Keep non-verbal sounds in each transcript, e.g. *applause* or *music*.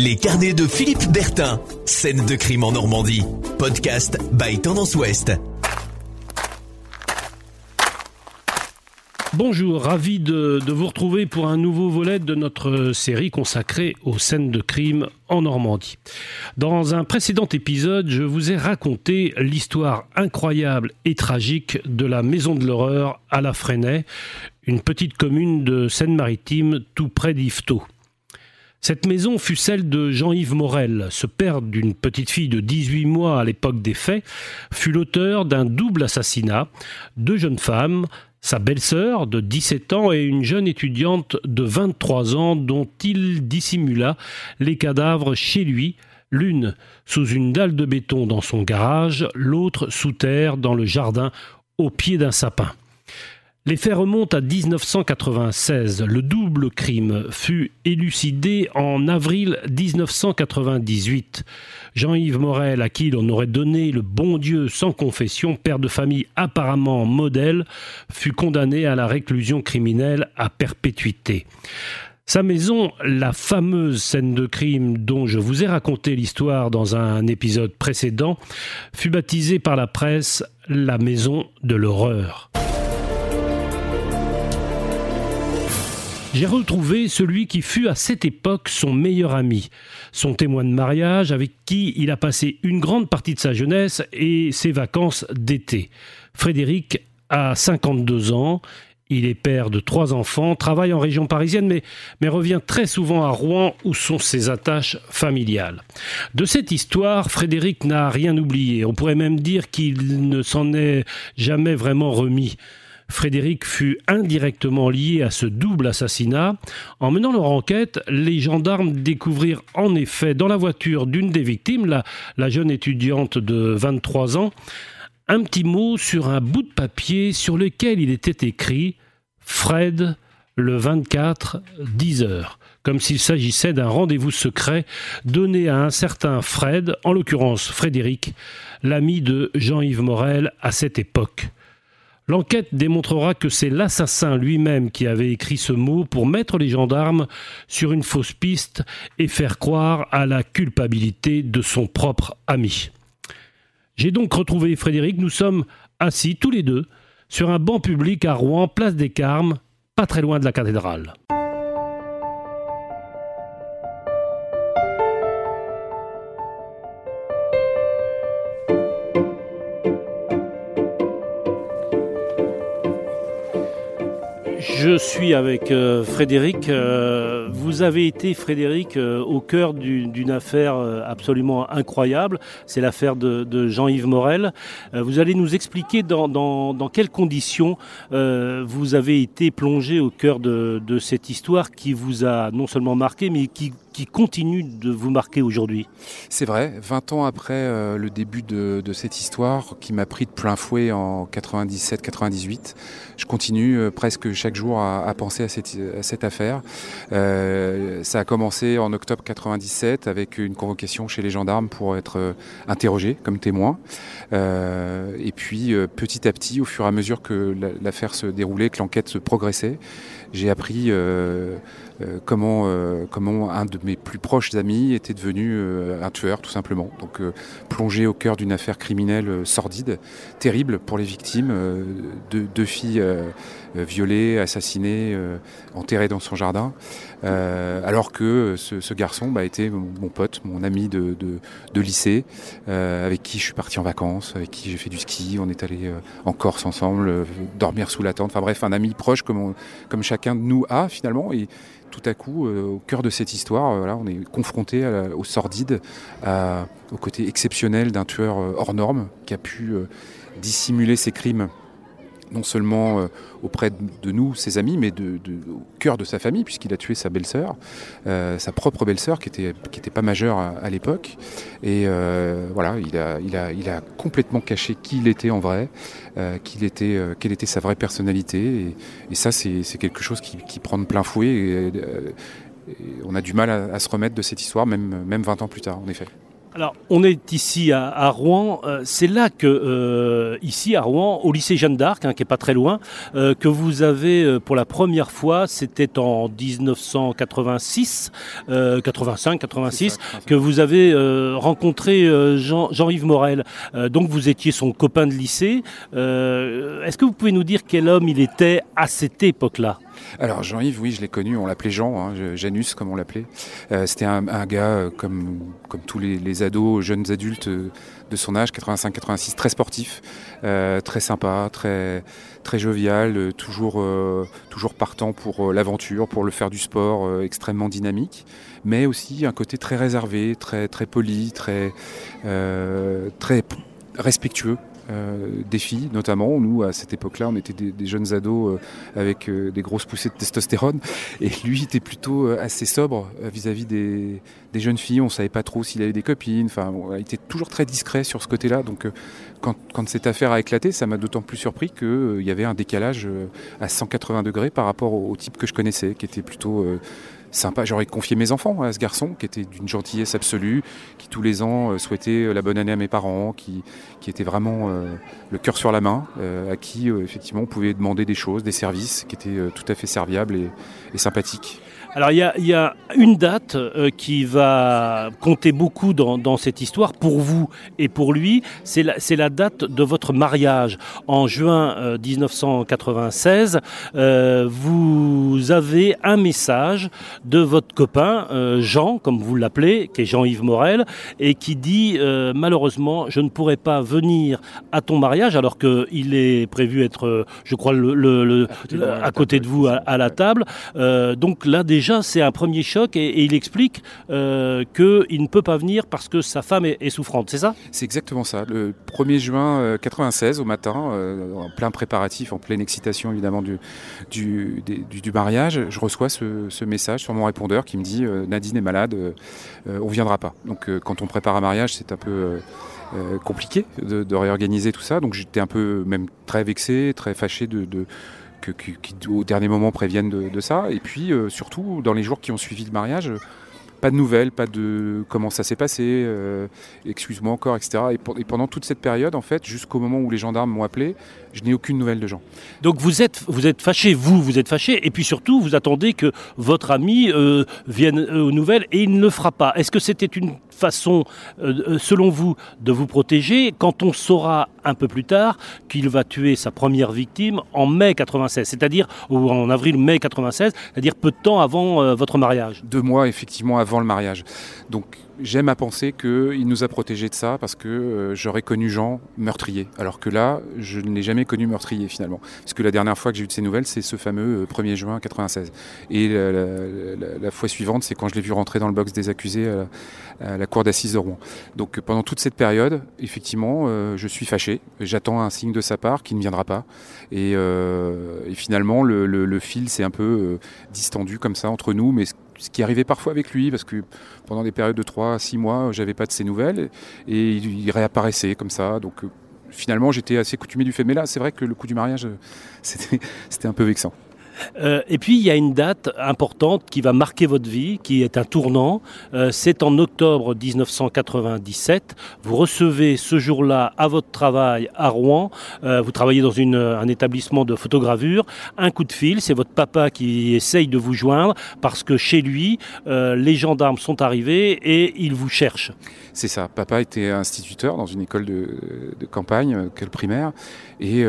Les carnets de Philippe Bertin. Scène de crime en Normandie. Podcast by Tendance Ouest. Bonjour, ravi de, vous retrouver pour un nouveau volet de notre série consacrée aux scènes de crime en Normandie. Dans un précédent épisode, je vous ai raconté l'histoire incroyable et tragique de la Maison de l'Horreur à la Fresnay, une petite commune de Seine-Maritime tout près d'Yvetot. Cette maison fut celle de Jean-Yves Morel, ce père d'une petite fille de 18 mois à l'époque des faits, fut l'auteur d'un double assassinat, deux jeunes femmes, sa belle-sœur de 17 ans et une jeune étudiante de 23 ans dont il dissimula les cadavres chez lui, l'une sous une dalle de béton dans son garage, l'autre sous terre dans le jardin au pied d'un sapin. Les faits remontent à 1996. Le double crime fut élucidé en avril 1998. Jean-Yves Morel, à qui l'on aurait donné le bon Dieu sans confession, père de famille apparemment modèle, fut condamné à la réclusion criminelle à perpétuité. Sa maison, la fameuse scène de crime dont je vous ai raconté l'histoire dans un épisode précédent, fut baptisée par la presse la maison de l'horreur. J'ai retrouvé celui qui fut à cette époque son meilleur ami, son témoin de mariage avec qui il a passé une grande partie de sa jeunesse et ses vacances d'été. Frédéric a 52 ans, il est père de trois enfants, travaille en région parisienne, mais, mais revient très souvent à Rouen où sont ses attaches familiales. De cette histoire, Frédéric n'a rien oublié. On pourrait même dire qu'il ne s'en est jamais vraiment remis. Frédéric fut indirectement lié à ce double assassinat. En menant leur enquête, les gendarmes découvrirent en effet dans la voiture d'une des victimes, la, jeune étudiante de 23 ans, un petit mot sur un bout de papier sur lequel il était écrit Fred le 24 10 heures comme s'il s'agissait d'un rendez-vous secret donné à un certain Fred, en l'occurrence Frédéric, l'ami de Jean-Yves Morel à cette époque. L'enquête démontrera que c'est l'assassin lui-même qui avait écrit ce mot pour mettre les gendarmes sur une fausse piste et faire croire à la culpabilité de son propre ami. J'ai donc retrouvé Frédéric, nous sommes assis tous les deux sur un banc public à Rouen, place des Carmes, pas très loin de la cathédrale. Je suis avec euh, Frédéric. Euh, vous avez été, Frédéric, euh, au cœur d'une affaire absolument incroyable. C'est l'affaire de, Jean-Yves Morel. vous allez nous expliquer dans, quelles conditions vous avez été plongé au cœur de, cette histoire qui vous a non seulement marqué, mais qui, continue de vous marquer aujourd'hui. C'est vrai, 20 ans après le début de, cette histoire qui m'a pris de plein fouet en 97-98, je continue presque chaque jour à, penser à cette, affaire. Euh, ça a commencé en octobre 97 avec une convocation chez les gendarmes pour être euh, interrogé comme témoin. Euh, et puis petit à petit, au fur et à mesure que l'affaire se déroulait, que l'enquête se progressait, j'ai appris euh, euh, comment, euh, comment un de mes plus proches amis était devenu un tueur, tout simplement. Donc plongé au cœur d'une affaire criminelle sordide, terrible pour les victimes, deux, filles violées, assassinées, enterrées dans son jardin, alors que ce, ce garçon bah, était mon, pote, mon ami de, de, de lycée, avec qui je suis parti en vacances, avec qui j'ai fait du ski, on est allé en Corse ensemble, dormir sous la tente, enfin bref, un ami proche comme, on, comme chacun de nous a finalement. Tout à coup, euh, au cœur de cette histoire, euh, on est confronté au sordide, au côté exceptionnel d'un tueur euh, hors norme qui a pu dissimuler ses crimes non seulement euh, auprès de nous, ses amis, mais au cœur de sa famille, puisqu'il a tué sa belle-sœur, euh, sa propre belle-sœur, qui était, qui était pas majeure à, l'époque. Et euh, voilà, il a, complètement caché qui il était en vrai, quelle était sa vraie personnalité. Et, ça, c'est quelque chose qui, prend de plein fouet. Et, et on a du mal à, à, se remettre de cette histoire, même, même 20 ans plus tard, en effet. Alors, on est ici à, Rouen. Euh, c'est là que, euh, ici à Rouen, au lycée Jeanne d'Arc, hein, qui est pas très loin, euh, que vous avez pour la première fois, c'était en 1986, 85, 86, que vous avez rencontré Jean, Jean-Yves Morel. donc, vous étiez son copain de lycée. Est-ce que vous pouvez nous dire quel homme il était à cette époque-là? Alors Jean-Yves, oui, je l'ai connu, on l'appelait Jean, hein, Janus comme on l'appelait. Euh, c'était un, gars euh, comme, tous les, ados, jeunes adultes euh, de son âge, 85-86, très sportif, très sympa, très, jovial, toujours, partant pour l'aventure, pour le faire du sport, extrêmement dynamique, mais aussi un côté très réservé, très, poli, très respectueux euh, des filles, notamment. Nous, à cette époque-là, on était des, jeunes ados euh, avec euh, des grosses poussées de testostérone. Et lui était plutôt assez sobre vis-à-vis des, jeunes filles. On savait pas trop s'il avait des copines. Enfin, il était toujours très discret sur ce côté-là. Donc, quand, cette affaire a éclaté, ça m'a d'autant plus surpris qu'il y avait un décalage à 180 degrés par rapport au, type que je connaissais, qui était plutôt sympa. J'aurais confié mes enfants à ce garçon qui était d'une gentillesse absolue, qui tous les ans euh, souhaitait euh, la bonne année à mes parents, qui, qui était vraiment euh, le cœur sur la main, à qui effectivement on pouvait demander des choses, des services qui étaient tout à fait serviables et, et sympathiques. Alors il y a, une date euh, qui va compter beaucoup dans, cette histoire pour vous et pour lui, c'est la, date de votre mariage. En juin 1996, euh, euh, vous avez un message de votre copain Jean, comme vous l'appelez, qui est Jean-Yves Morel, et qui dit malheureusement je ne pourrai pas venir à ton mariage alors qu'il est prévu être, je crois, le, à côté de vous à, la table. donc là déjà déjà, c'est un premier choc et, il explique euh, qu'il ne peut pas venir parce que sa femme est, souffrante, c'est ça? C'est exactement ça. Le 1er juin 96 euh, au matin, euh, en plein préparatif, en pleine excitation évidemment du, mariage, je reçois ce, message sur mon répondeur qui me dit Nadine est malade, on viendra pas. Donc quand on prépare un mariage, c'est un peu... compliqué de, réorganiser tout ça. Donc j'étais un peu même très vexé, très fâché de, qui, au dernier moment préviennent de, ça. Et puis euh, surtout, dans les jours qui ont suivi le mariage, pas de nouvelles, pas de comment ça s'est passé, euh, excuse-moi encore, etc. Et, pendant toute cette période, en fait, jusqu'au moment où les gendarmes m'ont appelé, je n'ai aucune nouvelle de Jean. Donc vous êtes, vous êtes fâché, vous, vous êtes fâché, et puis surtout, vous attendez que votre ami euh, vienne aux nouvelles, et il ne le fera pas. Est-ce que c'était une façon, euh, selon vous, de vous protéger quand on saura un peu plus tard qu'il va tuer sa première victime en mai 96, c'est-à-dire ou en avril-mai 96, c'est-à-dire peu de temps avant euh, votre mariage? Deux mois effectivement avant le mariage. Donc j'aime à penser qu'il nous a protégés de ça parce que euh, j'aurais connu Jean meurtrier. Alors que là, je ne l'ai jamais connu meurtrier finalement. Parce que la dernière fois que j'ai eu de ces nouvelles, c'est ce fameux 1er juin 96. Et la, fois suivante, c'est quand je l'ai vu rentrer dans le box des accusés à la cour d'assises de Rouen. Donc pendant toute cette période, effectivement, euh, je suis fâché. J'attends un signe de sa part qui ne viendra pas. Et, euh, finalement, le, fil s'est un peu euh, distendu comme ça entre nous, mais ce qui arrivait parfois avec lui, parce que pendant des périodes de 3 à 6 mois, j'avais pas de ses nouvelles, et il, réapparaissait comme ça. Donc finalement, j'étais assez coutumé du fait. Mais là, c'est vrai que le coup du mariage, *laughs* c'était un peu vexant. Euh, et puis il y a une date importante qui va marquer votre vie, qui est un tournant. Euh, c'est en octobre 1997. Vous recevez ce jour-là à votre travail à Rouen. Euh, vous travaillez dans un établissement de photogravure. Un coup de fil, c'est votre papa qui essaye de vous joindre parce que chez lui, les gendarmes sont arrivés et ils vous cherchent. C'est ça. Papa était instituteur dans une école de, de campagne, quelle primaire, et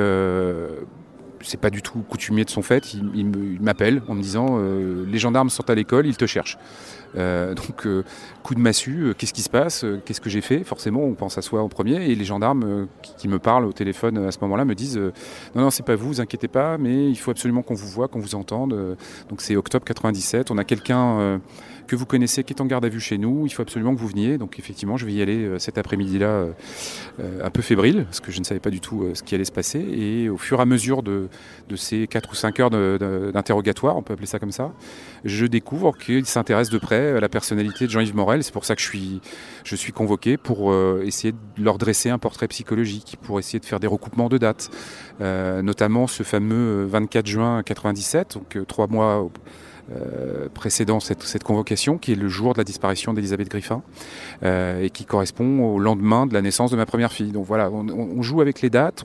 c'est pas du tout coutumier de son fait. Il, m'appelle en me disant euh, les gendarmes sont à l'école, ils te cherchent. Euh, donc euh, coup de massue, qu'est-ce qui se passe Qu'est-ce que j'ai fait? Forcément, on pense à soi en premier. Et les gendarmes qui, me parlent au téléphone à ce moment-là me disent non non c'est pas vous, vous inquiétez pas, mais il faut absolument qu'on vous voit, qu'on vous entende. donc c'est octobre 97. On a quelqu'un que vous connaissez, qui est en garde à vue chez nous. Il faut absolument que vous veniez. Donc effectivement, je vais y aller euh, cet après-midi-là, euh, euh, un peu fébrile, parce que je ne savais pas du tout ce qui allait se passer. Et au fur et à mesure de, ces 4 ou 5 heures d'interrogatoire, on peut appeler ça comme ça, je découvre qu'il s'intéresse de près à la personnalité de Jean-Yves Morel. C'est pour ça que je suis, je suis convoqué pour essayer de leur dresser un portrait psychologique, pour essayer de faire des recoupements de dates, notamment ce fameux 24 juin 97, donc trois mois précédant cette, convocation, qui est le jour de la disparition d'Elisabeth Griffin, et qui correspond au lendemain de la naissance de ma première fille. Donc voilà, on, joue avec les dates.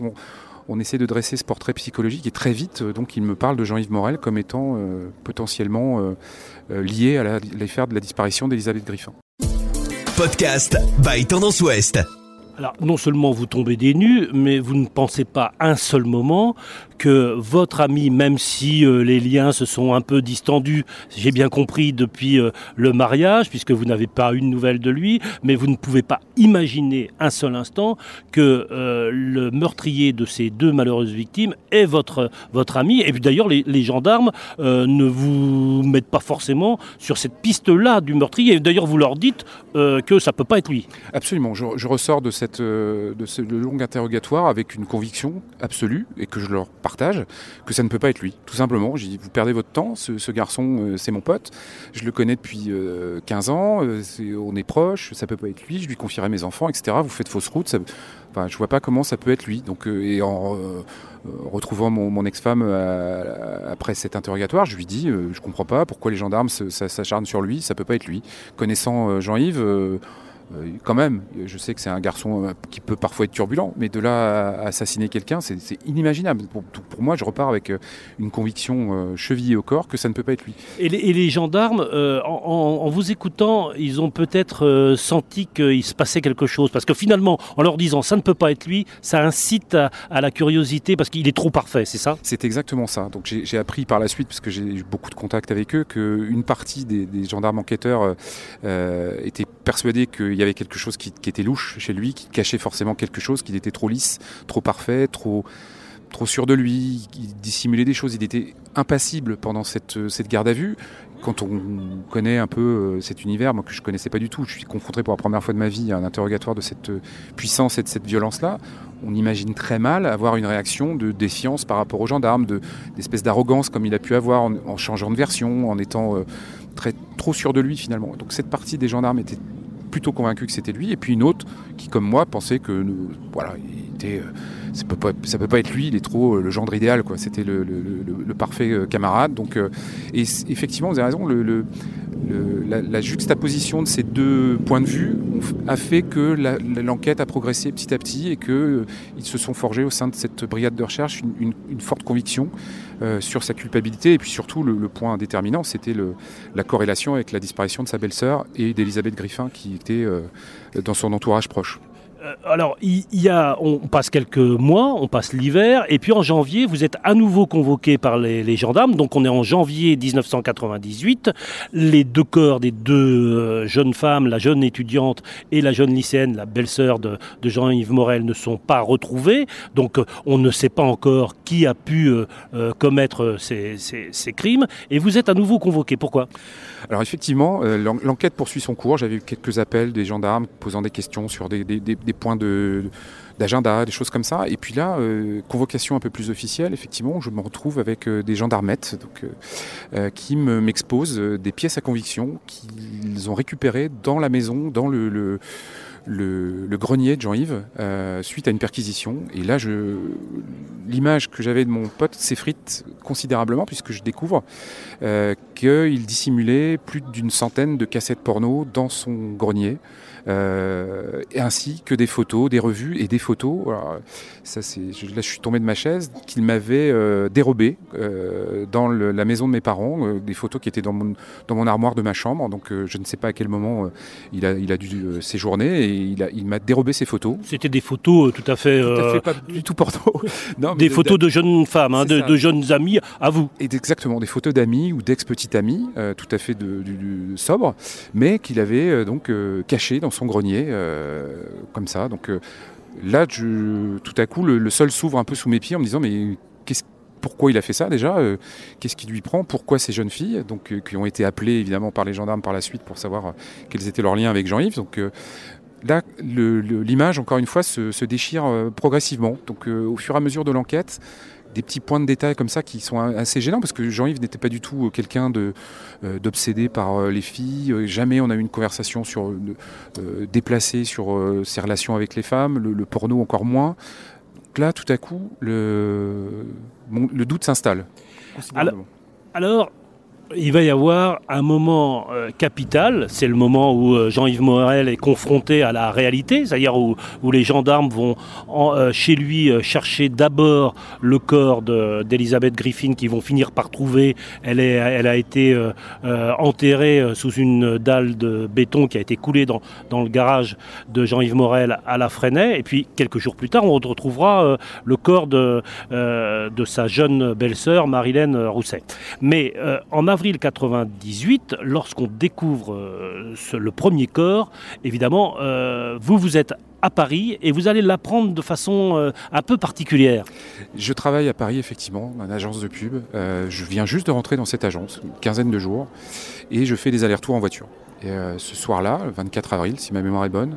On, essaie de dresser ce portrait psychologique et très vite, donc, il me parle de Jean-Yves Morel comme étant potentiellement lié à l'affaire de la disparition d'Elisabeth Griffin. Podcast by Tendance Ouest. Non seulement vous tombez des nues, mais vous ne pensez pas un seul moment que votre ami, même si euh, les liens se sont un peu distendus, j'ai bien compris, depuis euh, le mariage, puisque vous n'avez pas une nouvelle de lui, mais vous ne pouvez pas imaginer un seul instant que euh, le meurtrier de ces deux malheureuses victimes est votre, ami. Et puis d'ailleurs, les, gendarmes ne vous mettent pas forcément sur cette piste-là du meurtrier. D'ailleurs, vous leur dites que ça ne peut pas être lui. Absolument. Je, je ressors de, cette, de ce long interrogatoire avec une conviction absolue et que je leur partage, que ça ne peut pas être lui. Tout simplement, j'ai dit, vous perdez votre temps, ce, garçon, euh, c'est mon pote, je le connais depuis 15 euh, ans, euh, on est proches, ça peut pas être lui, je lui confierai mes enfants, etc. Vous faites fausse route, ça, enfin, je vois pas comment ça peut être lui. Donc, et en retrouvant mon, ex-femme après cet interrogatoire, je lui dis, je comprends pas pourquoi les gendarmes s'acharnent sur lui, ça peut pas être lui. Connaissant Jean-Yves, euh, quand même, je sais que c'est un garçon euh, qui peut parfois être turbulent, mais de là à assassiner quelqu'un, c'est inimaginable. Pour, moi, je repars avec euh, une conviction chevillée au corps que ça ne peut pas être lui. Et les, gendarmes, en, vous écoutant, ils ont peut-être senti qu'il se passait quelque chose, parce que finalement, en leur disant ça ne peut pas être lui, ça incite à, la curiosité, parce qu'il est trop parfait, c'est ça? C'est exactement ça. Donc j'ai appris par la suite, parce que j'ai eu beaucoup de contacts avec eux, qu'une partie des, gendarmes enquêteurs était persuadée que il y avait quelque chose qui, était louche chez lui, qui cachait forcément quelque chose, qu'il était trop lisse, trop parfait, trop, trop sûr de lui, il dissimulait des choses, il était impassible pendant cette, cette garde à vue. Quand on connaît un peu euh, cet univers, moi que je connaissais pas du tout, je suis confronté pour la première fois de ma vie à un interrogatoire de cette puissance et de cette violence-là, on imagine très mal avoir une réaction de défiance par rapport aux gendarmes, d'espèce d'arrogance comme il a pu avoir en, changeant de version, en étant euh, très, trop sûr de lui finalement. Donc cette partie des gendarmes était plutôt convaincu que c'était lui, et puis une autre qui, comme moi, pensait que voilà, il était, euh, ça peut pas, ça peut pas être lui, il est trop euh, le gendre idéal, quoi. C'était le, parfait euh, camarade. Donc, et effectivement, vous avez raison, le, la, juxtaposition de ces deux points de vue a fait que l'enquête a progressé petit à petit et qu'ils ils se sont forgés au sein de cette brigade de recherche une, une forte conviction euh, sur sa culpabilité. Et puis surtout, le, point déterminant, c'était la corrélation avec la disparition de sa belle-sœur et d'Elisabeth Griffin, qui était euh, dans son entourage proche. Euh, alors, il y, a, on passe quelques mois, on passe l'hiver, et puis en janvier, vous êtes à nouveau convoqué par les, gendarmes. Donc, on est en janvier 1998. Les deux corps des deux euh, jeunes femmes, la jeune étudiante et la jeune lycéenne, la belle-sœur de, Jean-Yves Morel, ne sont pas retrouvés. Donc, euh, on ne sait pas encore qui a pu commettre ces, crimes. Et vous êtes à nouveau convoqué. Pourquoi? Alors, effectivement, l'enquête poursuit son cours. J'avais eu quelques appels des gendarmes posant des questions sur des points de, d'agenda, des choses comme ça. Et puis là, euh, convocation un peu plus officielle, effectivement, je me retrouve avec euh, des gendarmettes euh, qui m'exposent des pièces à conviction qu'ils ont récupérées dans la maison, dans le, grenier de Jean-Yves, suite à une perquisition. Et là, l'image que j'avais de mon pote s'effrite considérablement puisque je découvre qu'il dissimulait plus d'une centaine de cassettes porno dans son grenier. Euh, ainsi que des photos, des revues et des photos. ça, c'est, là, je suis tombé de ma chaise qu'il m'avait euh, dérobé euh, dans la maison de mes parents, des photos qui étaient dans mon, dans mon armoire de ma chambre. Donc, je ne sais pas à quel moment il, a, il a dû séjourner et il, a, il m'a dérobé ces photos. C'était des photos tout à fait. Tout à fait pas du tout porno. *laughs* non, des photos de, jeunes femmes, hein, de, jeunes amis à vous. Et exactement, des photos d'amis ou d'ex-petites amies, tout à fait de, sobre, mais qu'il avait donc caché dans son grenier, euh, comme ça. Donc euh, là, tout à coup, le, sol s'ouvre un peu sous mes pieds en me disant mais pourquoi il a fait ça déjà euh, Qu'est-ce qui lui prend Pourquoi ces jeunes filles, donc qui ont été appelées évidemment par les gendarmes par la suite pour savoir quels étaient leurs liens avec Jean-Yves. Donc là, l'image encore une fois se, se déchire progressivement. Donc au fur et à mesure de l'enquête, des petits points de détail comme ça qui sont assez gênants parce que Jean-Yves n'était pas du tout euh, quelqu'un euh, d'obsédé par euh, les filles. Jamais on a eu une conversation sur déplacée sur ses relations avec les femmes, le, porno encore moins. Donc là, tout à coup, le, le doute s'installe. Alors, il va y avoir un moment euh, capital, c'est le moment où euh, Jean-Yves Morel est confronté à la réalité, c'est-à-dire où, les gendarmes vont euh, chez lui chercher d'abord le corps d'Elisabeth Griffin qui vont finir par trouver, elle, a été enterrée sous une dalle de béton qui a été coulée dans, le garage de Jean-Yves Morel à la Fresnay, et puis quelques jours plus tard on retrouvera le corps de, de sa jeune belle-sœur Marilène Rousset. Mais en avril 1998, lorsqu'on découvre euh, le premier corps, évidemment, euh, vous, vous êtes à Paris et vous allez l'apprendre de façon euh, un peu particulière. Je travaille à Paris, effectivement, dans une agence de pub. je viens juste de rentrer dans cette agence, une quinzaine de jours, et je fais des allers-retours en voiture. Et ce soir-là, le 24 avril, si ma mémoire est bonne,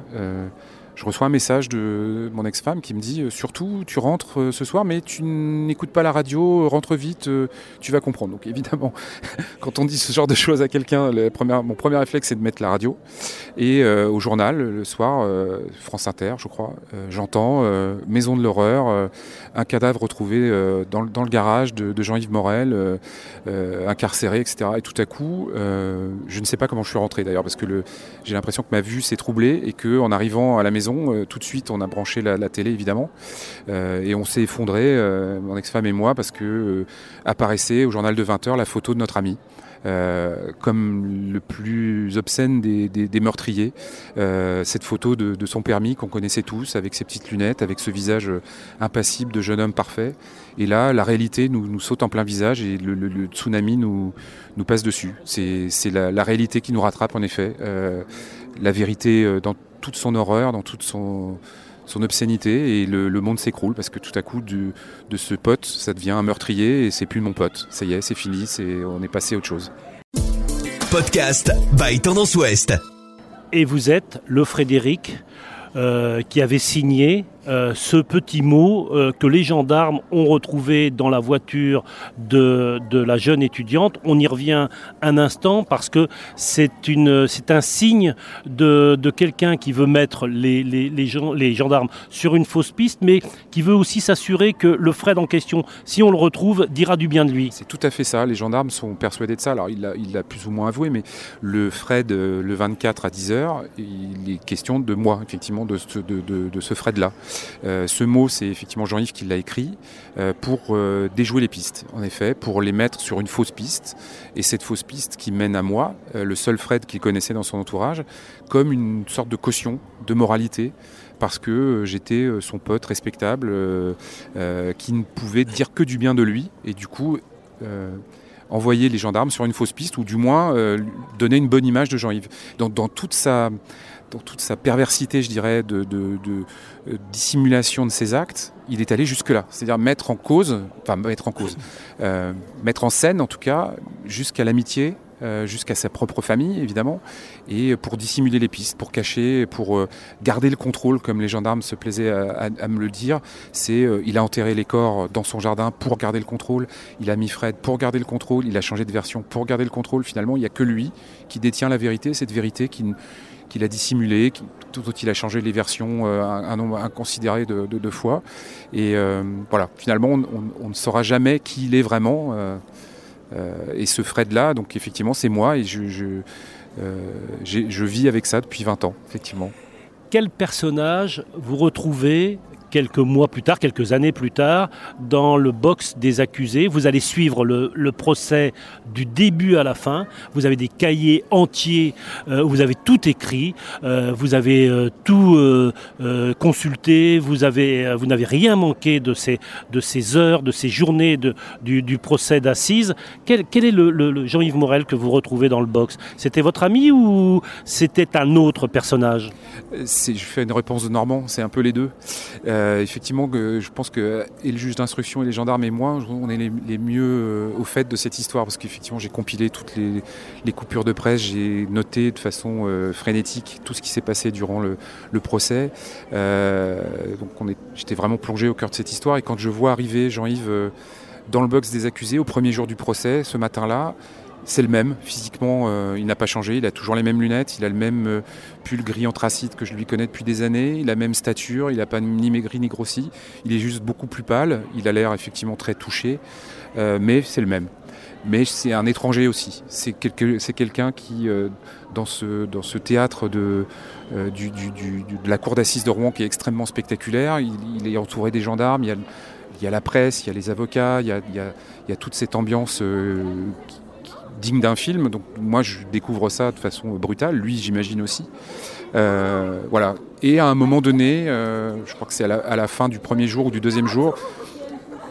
je reçois un message de mon ex-femme qui me dit euh, surtout tu rentres euh, ce soir mais tu n'écoutes pas la radio, rentre vite, euh, tu vas comprendre. Donc évidemment, *laughs* quand on dit ce genre de choses à quelqu'un, mon premier réflexe c'est de mettre la radio. Et au journal, le soir, France Inter je crois, j'entends Maison de l'horreur, un cadavre retrouvé dans, le garage de, Jean-Yves Morel, incarcéré, etc. Et tout à coup, je ne sais pas comment je suis rentré d'ailleurs parce que j'ai l'impression que ma vue s'est troublée et qu'en arrivant à la maison, euh, tout de suite, on a branché la, télé, évidemment. Euh, et on s'est effondré, euh, mon ex-femme et moi, parce que apparaissait au journal de 20h la photo de notre ami. comme le plus obscène des, meurtriers. cette photo de, son permis qu'on connaissait tous, avec ses petites lunettes, avec ce visage impassible de jeune homme parfait. Et là, la réalité nous, saute en plein visage et le, tsunami nous, passe dessus. C'est la, réalité qui nous rattrape, en effet. La vérité dans toute son horreur, dans toute son, son obscénité et le, monde s'écroule parce que tout à coup de, de, ce pote ça devient un meurtrier et c'est plus mon pote. Ça y est, c'est fini, c'est, on est passé à autre chose. Podcast by Tendance Ouest. Et vous êtes le Frédéric euh, qui avait signé euh, ce petit mot euh, que les gendarmes ont retrouvé dans la voiture de, la jeune étudiante. On y revient un instant parce que c'est un signe de, quelqu'un qui veut mettre les, les, gendarmes sur une fausse piste, mais qui veut aussi s'assurer que le Fred en question, si on le retrouve, dira du bien de lui. C'est tout à fait ça. Les gendarmes sont persuadés de ça. Alors il l'a plus ou moins avoué, mais le Fred, euh, le 24 à 10h, il est question de moi, effectivement, de, de ce Fred-là. Euh, ce mot, c'est effectivement Jean-Yves qui l'a écrit euh, pour euh, déjouer les pistes, en effet, pour les mettre sur une fausse piste. Et cette fausse piste qui mène à moi, le seul Fred qu'il connaissait dans son entourage, comme une sorte de caution, de moralité parce que j'étais son pote respectable qui ne pouvait dire que du bien de lui et du coup envoyer les gendarmes sur une fausse piste ou du moins donner une bonne image de Jean-Yves. dans toute sa dans toute sa perversité, je dirais, de, euh, dissimulation de ses actes, il est allé jusque-là. C'est-à-dire mettre en cause, enfin mettre en cause, *laughs* euh, mettre en scène en tout cas, jusqu'à l'amitié, euh, jusqu'à sa propre famille évidemment, et pour dissimuler les pistes, pour cacher, pour garder le contrôle, comme les gendarmes se plaisaient à, me le dire. C'est, il a enterré les corps dans son jardin pour garder le contrôle. Il a mis Fred pour garder le contrôle. Il a changé de version pour garder le contrôle. Finalement, il n'y a que lui qui détient la vérité, cette vérité qui qu'il a dissimulé, tout autre il a changé les versions euh, un, nombre inconsidéré de, fois. Et euh, voilà, finalement, on, ne saura jamais qui il est vraiment. Euh, et ce Fred-là, donc effectivement, c'est moi et je, je vis avec ça depuis 20 ans, effectivement. Quel personnage vous retrouvez quelques mois plus tard, quelques années plus tard, dans le box des accusés. Vous allez suivre le, procès du début à la fin. Vous avez des cahiers entiers euh, vous avez tout écrit, euh, vous avez euh, tout consulté, vous avez, vous n'avez rien manqué de ces, heures, de ces journées du, procès d'assises. Quel, est le, Jean-Yves Morel que vous retrouvez dans le box? C'était votre ami ou c'était un autre personnage? Je fais une réponse de Normand, c'est un peu les deux. Euh, effectivement, je pense que et le juge d'instruction et les gendarmes et moi, on est les, mieux euh, au fait de cette histoire parce qu'effectivement, j'ai compilé toutes les, coupures de presse, j'ai noté de façon euh, frénétique tout ce qui s'est passé durant le, procès. donc, j'étais vraiment plongé au cœur de cette histoire. Et quand je vois arriver Jean-Yves dans le box des accusés au premier jour du procès, ce matin-là, c'est le même, physiquement, euh, il n'a pas changé, il a toujours les mêmes lunettes, il a le même euh, pull gris anthracite que je lui connais depuis des années, il a la même stature, il n'a pas ni maigri ni grossi, il est juste beaucoup plus pâle, il a l'air effectivement très touché, euh, mais c'est le même. Mais c'est un étranger aussi, c'est quelqu'un qui, dans, ce, théâtre de, la cour d'assises de Rouen qui est extrêmement spectaculaire, il, est entouré des gendarmes, il y, a, la presse, il y a les avocats, il y a, il y a toute cette ambiance qui, digne d'un film. Donc moi, je découvre ça de façon brutale. Lui, j'imagine aussi. Euh, voilà. Et à un moment donné, euh, je crois que c'est à, la, fin du premier jour ou du deuxième jour,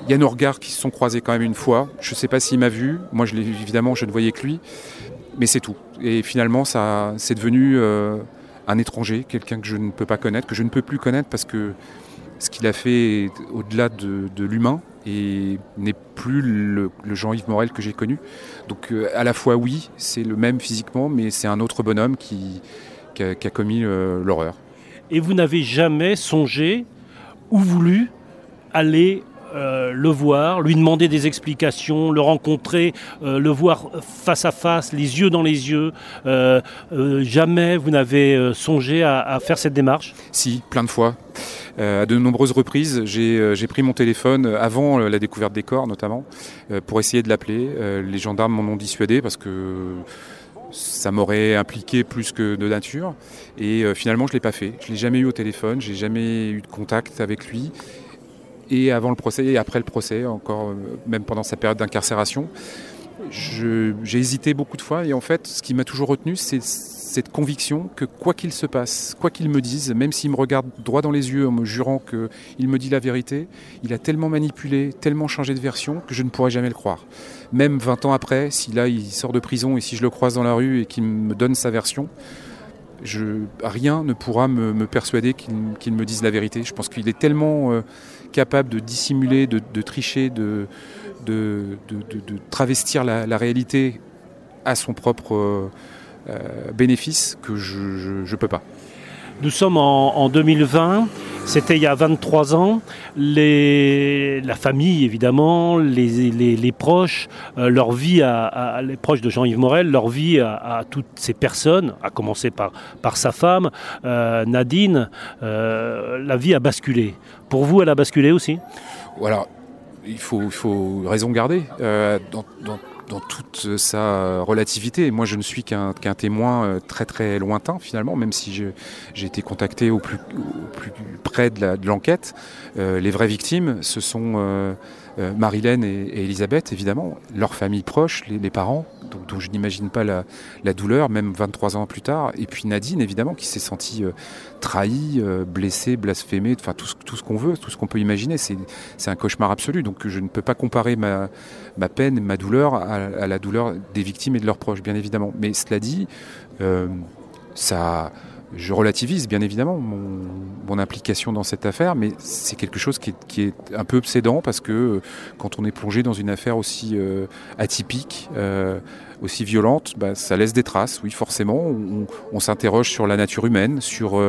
il y a nos regards qui se sont croisés quand même une fois. Je ne sais pas s'il m'a vu. Moi, je évidemment, je ne voyais que lui. Mais c'est tout. Et finalement, ça, c'est devenu euh, un étranger, quelqu'un que je ne peux pas connaître, que je ne peux plus connaître parce que ce qu'il a fait au-delà de, l'humain et n'est le, Jean-Yves Morel que j'ai connu. Donc euh, à la fois oui, c'est le même physiquement, mais c'est un autre bonhomme qui, a, commis euh, l'horreur. Et vous n'avez jamais songé ou voulu aller euh, le voir, lui demander des explications, le rencontrer, le voir face à face, les yeux dans les yeux. jamais vous n'avez songé à, faire cette démarche? Si, plein de fois. Euh, à de nombreuses reprises, j'ai euh, pris mon téléphone euh, avant la découverte des corps notamment pour essayer de l'appeler. les gendarmes m'en ont dissuadé parce que ça m'aurait impliqué plus que de nature. Et finalement, je l'ai pas fait. Je l'ai jamais eu au téléphone, j'ai jamais eu de contact avec lui. Et avant le procès et après le procès, encore même pendant sa période d'incarcération, j'ai hésité beaucoup de fois. Et en fait, ce qui m'a toujours retenu, c'est cette conviction que quoi qu'il se passe, quoi qu'il me dise, même s'il me regarde droit dans les yeux en me jurant qu'il me dit la vérité, il a tellement manipulé, tellement changé de version que je ne pourrai jamais le croire. Même 20 ans après, si là il sort de prison et si je le croise dans la rue et qu'il me donne sa version, rien ne pourra me, persuader qu'il me dise la vérité. Je pense qu'il est tellement euh, capable de dissimuler, de, tricher, de, de, travestir la, réalité à son propre... Euh, euh, bénéfice que je ne peux pas. Nous sommes en, 2020, c'était il y a 23 ans. La famille, évidemment, les, proches, euh, leur vie, à, les proches de Jean-Yves Morel, leur vie à, toutes ces personnes, à commencer par, par sa femme, euh, Nadine, la vie a basculé. Pour vous, elle a basculé aussi? Voilà, il faut, il faut raison garder. Dans toute sa relativité. Moi, je ne suis qu'un témoin euh, très très lointain finalement, même si j'ai été contacté au plus, plus près de l'enquête. Euh, les vraies victimes, ce sont euh, euh, Marilène et, Elisabeth, évidemment, leurs familles proches, les, parents, dont, je n'imagine pas la, douleur, même 23 ans plus tard. Et puis Nadine, évidemment, qui s'est sentie euh, trahie, euh, blessée, blasphémée, enfin tout, ce qu'on veut, tout ce qu'on peut imaginer. C'est un cauchemar absolu. Donc je ne peux pas comparer ma, peine, ma douleur à, la douleur des victimes et de leurs proches, bien évidemment. Mais cela dit, ça je relativise bien évidemment mon, implication dans cette affaire, mais c'est quelque chose qui est, un peu obsédant parce que euh, quand on est plongé dans une affaire aussi euh, atypique, euh, aussi violente, bah, ça laisse des traces, oui forcément. On, s'interroge sur la nature humaine, sur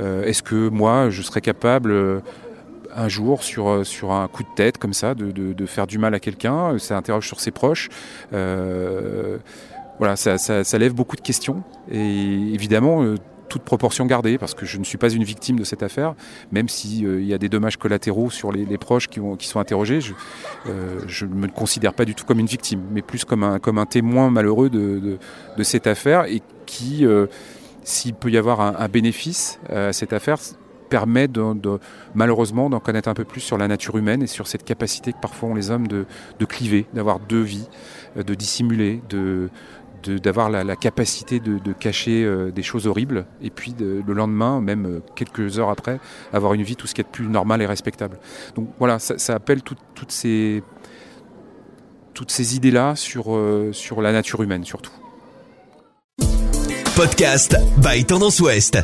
est-ce que moi je serais capable un jour sur, sur un coup de tête comme ça de, de, faire du mal à quelqu'un, ça interroge sur ses proches. voilà, ça, ça, ça, lève beaucoup de questions et évidemment toute proportion gardée, parce que je ne suis pas une victime de cette affaire, même s'il euh, y a des dommages collatéraux sur les, proches qui, ont, qui, sont interrogés, euh, je ne me considère pas du tout comme une victime, mais plus comme un, témoin malheureux de, cette affaire et qui, euh, s'il peut y avoir un, bénéfice à cette affaire, permet de, malheureusement d'en connaître un peu plus sur la nature humaine et sur cette capacité que parfois ont les hommes de, de cliver, d'avoir deux vies, de dissimuler, de, d'avoir la, capacité de, cacher euh, des choses horribles et puis le lendemain, même euh, quelques heures après, avoir une vie tout ce qui est de plus normal et respectable. Donc voilà, ça, appelle toutes ces, toutes ces idées-là sur, euh, sur la nature humaine surtout. Podcast by Tendance Ouest.